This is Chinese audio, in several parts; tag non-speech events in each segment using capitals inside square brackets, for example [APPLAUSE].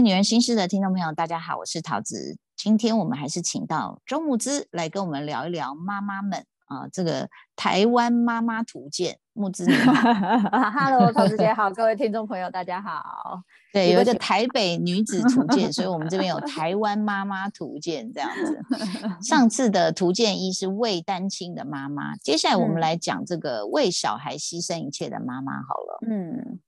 女人心事的听众朋友，大家好，我是桃子。今天我们还是请到周木之来跟我们聊一聊妈妈们啊，这个台湾妈妈图鉴。木之女，Hello，桃子姐好，各位听众朋友大家好。对，有一个台北女子图鉴，所以我们这边有台湾妈妈图鉴这样子。[LAUGHS] 上次的图鉴一是为单亲的妈妈，接下来我们来讲这个为小孩牺牲一切的妈妈好了。嗯。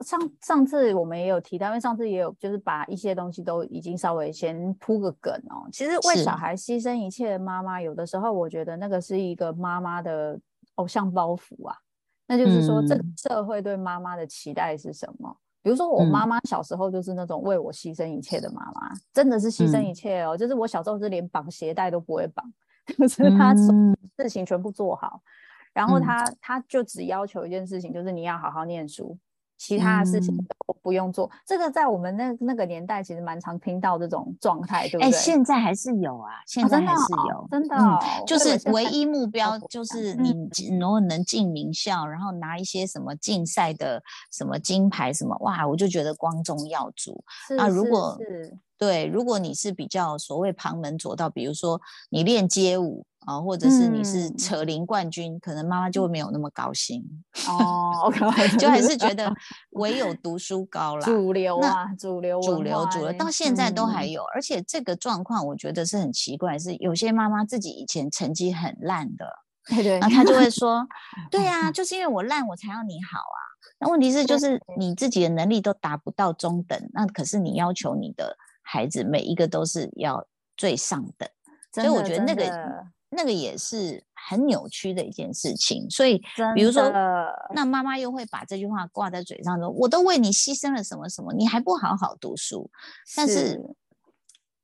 上上次我们也有提到，因为上次也有就是把一些东西都已经稍微先铺个梗哦。其实为小孩牺牲一切的妈妈，有的时候我觉得那个是一个妈妈的偶像包袱啊。那就是说，这个社会对妈妈的期待是什么？比如说，我妈妈小时候就是那种为我牺牲一切的妈妈，真的是牺牲一切哦。就是我小时候是连绑鞋带都不会绑，[LAUGHS] 就是她事情全部做好，然后她她就只要求一件事情，就是你要好好念书。其他的事情都不用做，这个在我们那那个年代其实蛮常听到这种状态，对不对？哎，现在还是有啊，现在还是有，真的，就是唯一目标就是你如果能进名校，然后拿一些什么竞赛的什么金牌什么，哇，我就觉得光宗耀祖。啊。如果对，如果你是比较所谓旁门左道，比如说你练街舞。啊，或者是你是扯铃冠军，可能妈妈就会没有那么高兴哦。[LAUGHS] 就还是觉得 [LAUGHS] 唯有读书高啦，主流啊，主流，主流，主流，到现在都还有。而且这个状况，我觉得是很奇怪，是有些妈妈自己以前成绩很烂的，对对，那她就会 [LAUGHS] 说，对啊，就是因为我烂，我才要你好啊。那问题是，就是你自己的能力都达不到中等，那可是你要求你的孩子每一个都是要最上等，所以我觉得那个。那个也是很扭曲的一件事情，所以比如说，那妈妈又会把这句话挂在嘴上说：“我都为你牺牲了什么什么，你还不好好读书。”但是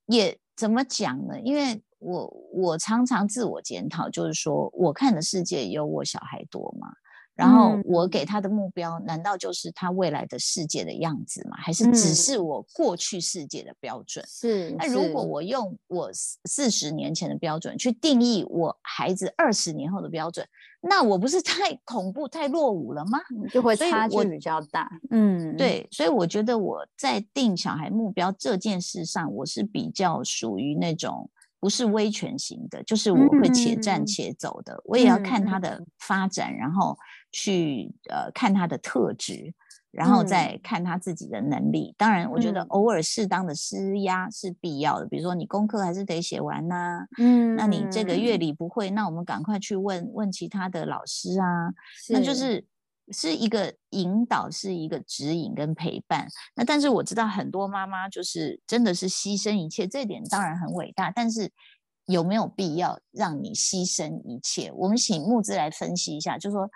也怎么讲呢？因为我我常常自我检讨，就是说我看的世界有我小孩多吗？然后我给他的目标，难道就是他未来的世界的样子吗？还是只是我过去世界的标准？是。那如果我用我四十年前的标准去定义我孩子二十年后的标准，那我不是 [LAUGHS] 太恐怖、太落伍了吗？就会差距比较大。嗯，对。所以我觉得我在定小孩目标这件事上，我是比较属于那种不是威权型的，就是我会且战且走的。我也要看他的发展，然后。去呃看他的特质，然后再看他自己的能力。当然，我觉得偶尔适当的施压是必要的。比如说，你功课还是得写完呐。嗯，那你这个乐理不会，那我们赶快去问问其他的老师啊。那就是是一个引导，是一个指引跟陪伴。那但是我知道很多妈妈就是真的是牺牲一切，这点当然很伟大。但是有没有必要让你牺牲一切？我们请木之来分析一下，就是说。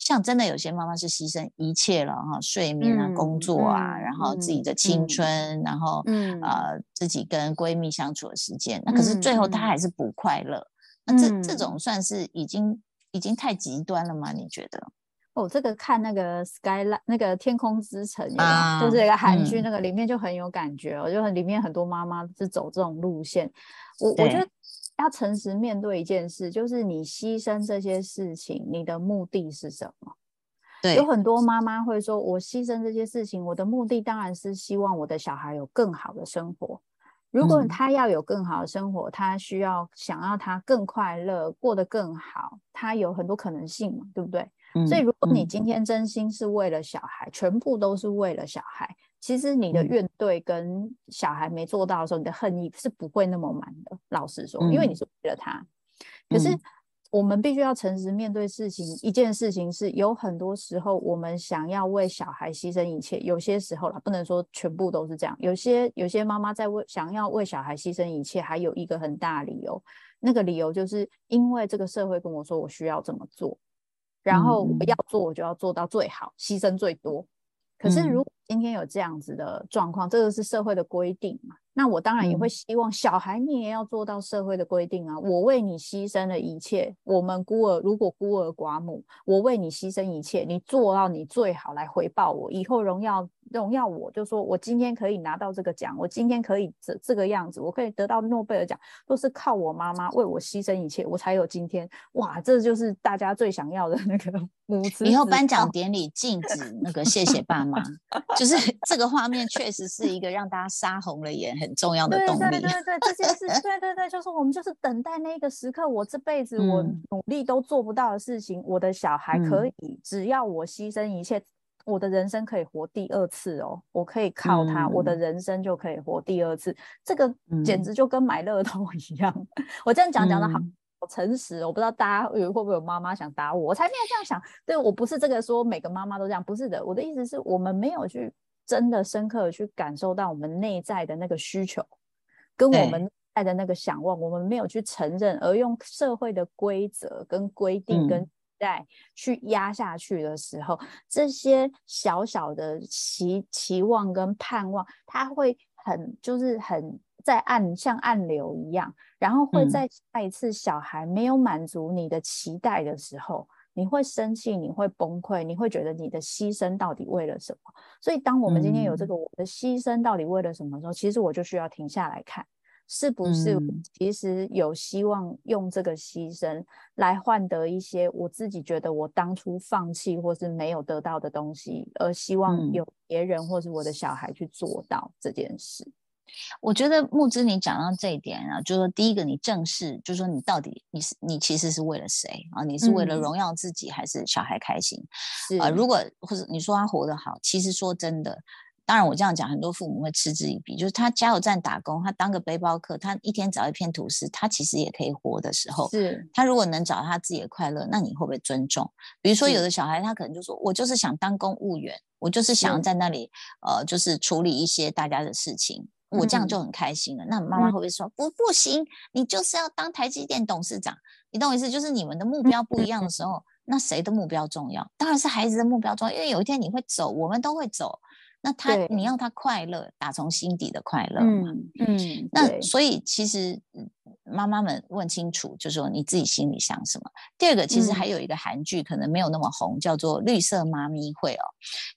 像真的有些妈妈是牺牲一切了哈，睡眠啊、工作啊，然后自己的青春，然后呃自己跟闺蜜相处的时间，那可是最后她还是不快乐。那这这种算是已经已经太极端了吗？你觉得？哦，这个看那个 Skyline 那个天空之城，就是一个韩剧，那个里面就很有感觉哦，就很里面很多妈妈是走这种路线。我我觉得。要诚实面对一件事，就是你牺牲这些事情，你的目的是什么？对，有很多妈妈会说：“我牺牲这些事情，我的目的当然是希望我的小孩有更好的生活。如果他要有更好的生活，他需要想要他更快乐，过得更好，他有很多可能性嘛，对不对？所以，如果你今天真心是为了小孩，全部都是为了小孩。”其实你的怨怼跟小孩没做到的时候，你的恨意是不会那么满的。老实说，因为你是为了他。可是我们必须要诚实面对事情。一件事情是有很多时候，我们想要为小孩牺牲一切。有些时候啦，不能说全部都是这样。有些有些妈妈在为想要为小孩牺牲一切，还有一个很大理由。那个理由就是因为这个社会跟我说我需要这么做，然后我要做我就要做到最好，牺牲最多。可是，如果今天有这样子的状况，这个是社会的规定嘛？那我当然也会希望小孩你也要做到社会的规定啊！我为你牺牲了一切，我们孤儿如果孤儿寡母，我为你牺牲一切，你做到你最好来回报我，以后荣耀荣耀我，就说我今天可以拿到这个奖，我今天可以这这个样子，我可以得到诺贝尔奖，都是靠我妈妈为我牺牲一切，我才有今天。哇，这就是大家最想要的那个 [LAUGHS] 母慈。以后颁奖典礼禁止那个谢谢爸妈，[LAUGHS] 就是这个画面确实是一个让大家杀红了眼很重要的动力。对对对对，这件事，对对对，就是我们就是等待那个时刻，我这辈子我努力都做不到的事情，我的小孩可以，只要我牺牲一切。我的人生可以活第二次哦，我可以靠他，我的人生就可以活第二次。这个简直就跟买乐透一样。[LAUGHS] 我这样讲讲的好好诚实，我不知道大家会不会有妈妈想打我，我才没有这样想。对我不是这个说每个妈妈都这样，不是的。我的意思是我们没有去真的深刻的去感受到我们内在的那个需求，跟我们爱的那个想望，我们没有去承认，而用社会的规则跟规定跟。在去压下去的时候，这些小小的期期望跟盼望，它会很就是很在暗像暗流一样，然后会在下一次小孩没有满足你的期待的时候，你会生气，你会崩溃，你会觉得你的牺牲到底为了什么？所以，当我们今天有这个我的牺牲到底为了什么时候，其实我就需要停下来看。是不是其实有希望用这个牺牲来换得一些我自己觉得我当初放弃或是没有得到的东西，而希望有别人或是我的小孩去做到这件事？我觉得木之你讲到这一点啊，就是说第一个你正视，就是说你到底你是你其实是为了谁啊？你是为了荣耀自己还是小孩开心？啊，如果或者你说他活得好，其实说真的。当然，我这样讲，很多父母会嗤之以鼻。就是他加油站打工，他当个背包客，他一天找一片吐司，他其实也可以活的时候，是他如果能找到他自己的快乐，那你会不会尊重？比如说，有的小孩他可能就说：“我就是想当公务员，我就是想要在那里，呃，就是处理一些大家的事情，我这样就很开心了。”那妈妈会不会说：“不，不行，你就是要当台积电董事长？”你懂我意思？就是你们的目标不一样的时候，那谁的目标重要？当然是孩子的目标重要，因为有一天你会走，我们都会走。那他，你要他快乐，打从心底的快乐嘛。嗯，那所以其实。妈妈们问清楚，就说你自己心里想什么。第二个，其实还有一个韩剧，可能没有那么红，叫做《绿色妈咪会》哦。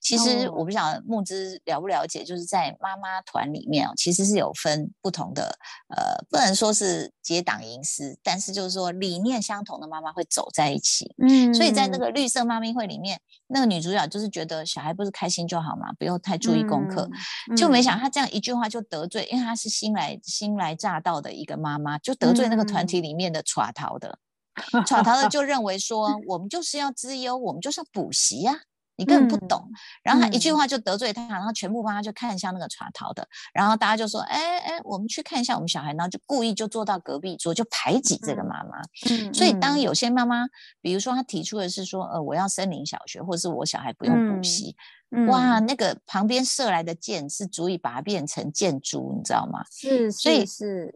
其实我不晓得木之了不了解，就是在妈妈团里面哦，其实是有分不同的，呃，不能说是结党营私，但是就是说理念相同的妈妈会走在一起。嗯，所以在那个绿色妈咪会里面，那个女主角就是觉得小孩不是开心就好嘛，不用太注意功课，就没想她这样一句话就得罪，因为她是新来新来乍到的一个妈妈，就。得罪那个团体里面的耍逃的，耍逃的就认为说，我们就是要资优，我们就是要补习呀，你根本不懂。然后他一句话就得罪他，然后全部帮他就看一下那个耍逃的，然后大家就说，哎哎，我们去看一下我们小孩，然后就故意就坐到隔壁桌，就排挤这个妈妈。所以当有些妈妈，比如说他提出的是说，呃，我要森林小学，或者是我小孩不用补习，哇，那个旁边射来的箭是足以把它变成箭猪，你知道吗？是，所以是。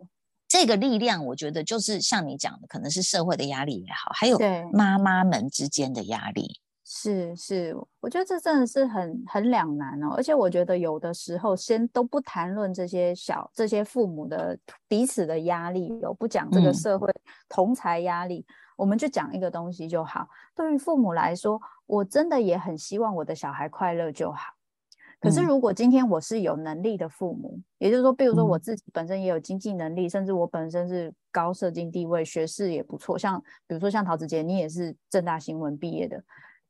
这个力量，我觉得就是像你讲的，可能是社会的压力也好，还有妈妈们之间的压力。是是，我觉得这真的是很很两难哦。而且我觉得有的时候，先都不谈论这些小这些父母的彼此的压力，有不讲这个社会同才压力，我们就讲一个东西就好。对于父母来说，我真的也很希望我的小孩快乐就好。可是，如果今天我是有能力的父母，也就是说，比如说我自己本身也有经济能力，甚至我本身是高社经地位、学识也不错，像比如说像陶子杰，你也是正大新闻毕业的，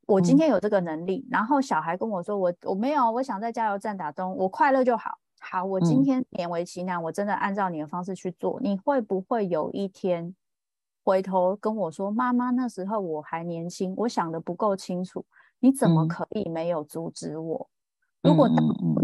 我今天有这个能力，然后小孩跟我说我我没有，我想在加油站打工，我快乐就好。好，我今天勉为其难，我真的按照你的方式去做，你会不会有一天回头跟我说，妈妈那时候我还年轻，我想的不够清楚，你怎么可以没有阻止我？如果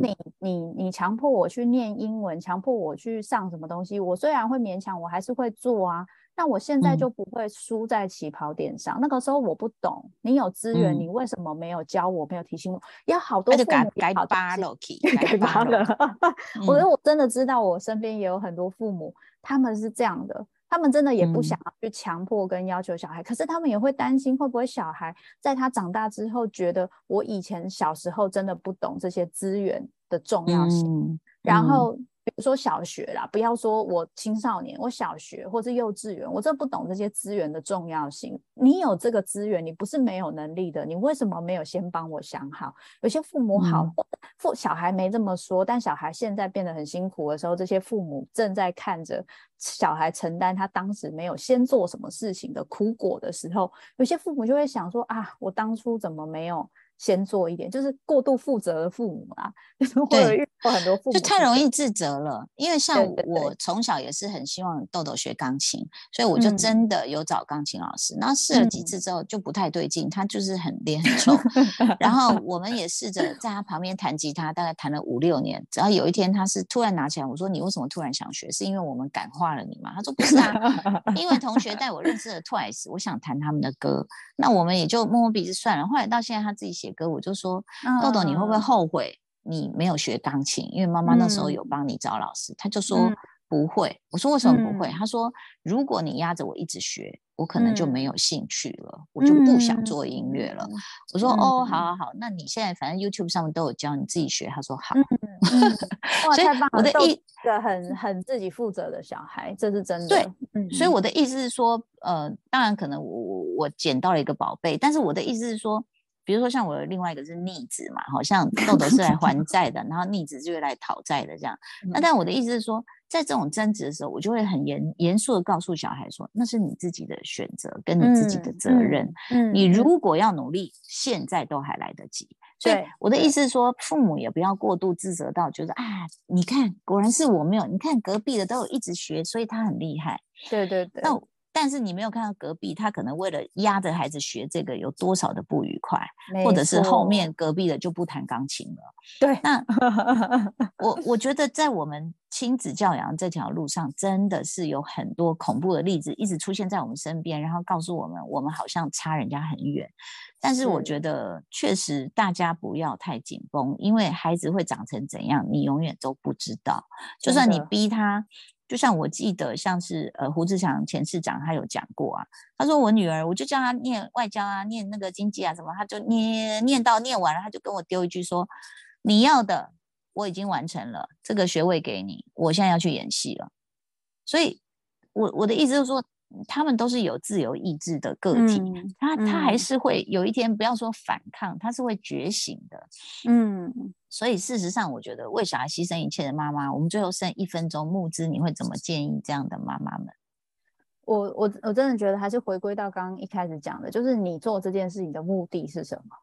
你你你强迫我去念英文，强迫我去上什么东西，我虽然会勉强，我还是会做啊。那我现在就不会输在起跑点上。那个时候我不懂，你有资源，你为什么没有教我，没有提醒我？要好多父母改八了，改八 [LAUGHS] 了。[LAUGHS] 我觉得我真的知道，我身边也有很多父母，他们是这样的。他们真的也不想要去强迫跟要求小孩，可是他们也会担心会不会小孩在他长大之后觉得我以前小时候真的不懂这些资源的重要性，然后比如说小学啦，不要说我青少年，我小学或是幼稚园，我真不懂这些资源的重要性。你有这个资源，你不是没有能力的，你为什么没有先帮我想好？有些父母好，父小孩没这么说，但小孩现在变得很辛苦的时候，这些父母正在看着小孩承担他当时没有先做什么事情的苦果的时候，有些父母就会想说啊，我当初怎么没有？先做一点，就是过度负责的父母啊，对，遇到很多父母就太容易自责了。因为像我从小也是很希望豆豆学钢琴，所以我就真的有找钢琴老师。然后试了几次之后就不太对劲，他就是很脸很臭。然后我们也试着在他旁边弹吉他，大概弹了五六年。只要有一天他是突然拿起来，我说你为什么突然想学？是因为我们感化了你吗？他说不是啊，因为同学带我认识了 Twice，我想弹他们的歌。那我们也就摸摸鼻子算了。后来到现在他自己写。歌我就说豆豆，你会不会后悔你没有学钢琴？因为妈妈那时候有帮你找老师，他就说不会。我说为什么不会？他说如果你压着我一直学，我可能就没有兴趣了，我就不想做音乐了。我说哦，好好好，那你现在反正 YouTube 上面都有教，你自己学。他说好。哇，太棒了！我的意个很很自己负责的小孩，这是真的。对，所以我的意思是说，呃，当然可能我我我捡到了一个宝贝，但是我的意思是说。比如说像我的另外一个是逆子嘛，好像豆豆是来还 [LAUGHS] 债的，然后逆子就是来讨债的这样。那但我的意思是说，在这种争执的时候，我就会很严严肃的告诉小孩说，那是你自己的选择，跟你自己的责任。嗯，你如果要努力，现在都还来得及。所以我的意思是说，父母也不要过度自责到，就是啊，你看果然是我没有，你看隔壁的都有一直学，所以他很厉害。对对对。那。但是你没有看到隔壁，他可能为了压着孩子学这个，有多少的不愉快，或者是后面隔壁的就不弹钢琴了。对，那我我觉得在我们亲子教养这条路上，真的是有很多恐怖的例子一直出现在我们身边，然后告诉我们，我们好像差人家很远。但是我觉得，确实大家不要太紧绷，因为孩子会长成怎样，你永远都不知道。就算你逼他。就像我记得，像是呃胡志强前市长他有讲过啊，他说我女儿，我就叫她念外交啊，念那个经济啊什么，他就念念到念完了，他就跟我丢一句说，你要的我已经完成了，这个学位给你，我现在要去演戏了。所以，我我的意思就是说。他们都是有自由意志的个体，他他还是会有一天，不要说反抗，他是会觉醒的。嗯，所以事实上，我觉得为小孩牺牲一切的妈妈，我们最后剩一分钟募资，你会怎么建议这样的妈妈们？我我我真的觉得还是回归到刚刚一开始讲的，就是你做这件事情的目的是什么，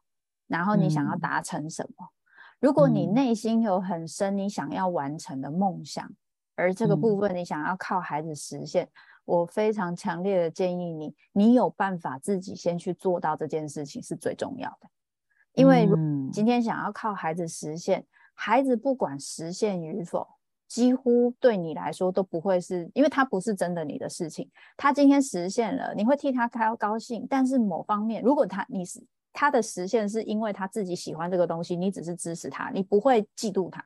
然后你想要达成什么。如果你内心有很深你想要完成的梦想，而这个部分你想要靠孩子实现。我非常强烈的建议你，你有办法自己先去做到这件事情是最重要的。因为今天想要靠孩子实现，孩子不管实现与否，几乎对你来说都不会是，因为他不是真的你的事情。他今天实现了，你会替他开高兴。但是某方面，如果他你是他的实现是因为他自己喜欢这个东西，你只是支持他，你不会嫉妒他。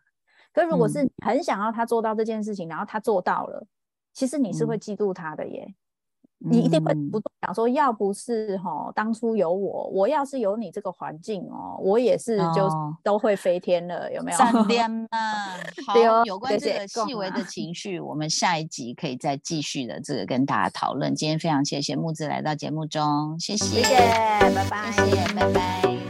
可如果是很想要他做到这件事情，然后他做到了。其实你是会嫉妒他的耶，你一定会不断想说，要不是哈当初有我，我要是有你这个环境哦，我也是就都会飞天了，有没有？闪电 [LAUGHS] 啊！好，有关这个细微的 [LAUGHS] 情绪，我们下一集可以再继续的这个跟大家讨论。今天非常谢谢木子来到节目中，谢谢，谢谢，拜拜，谢谢，拜拜。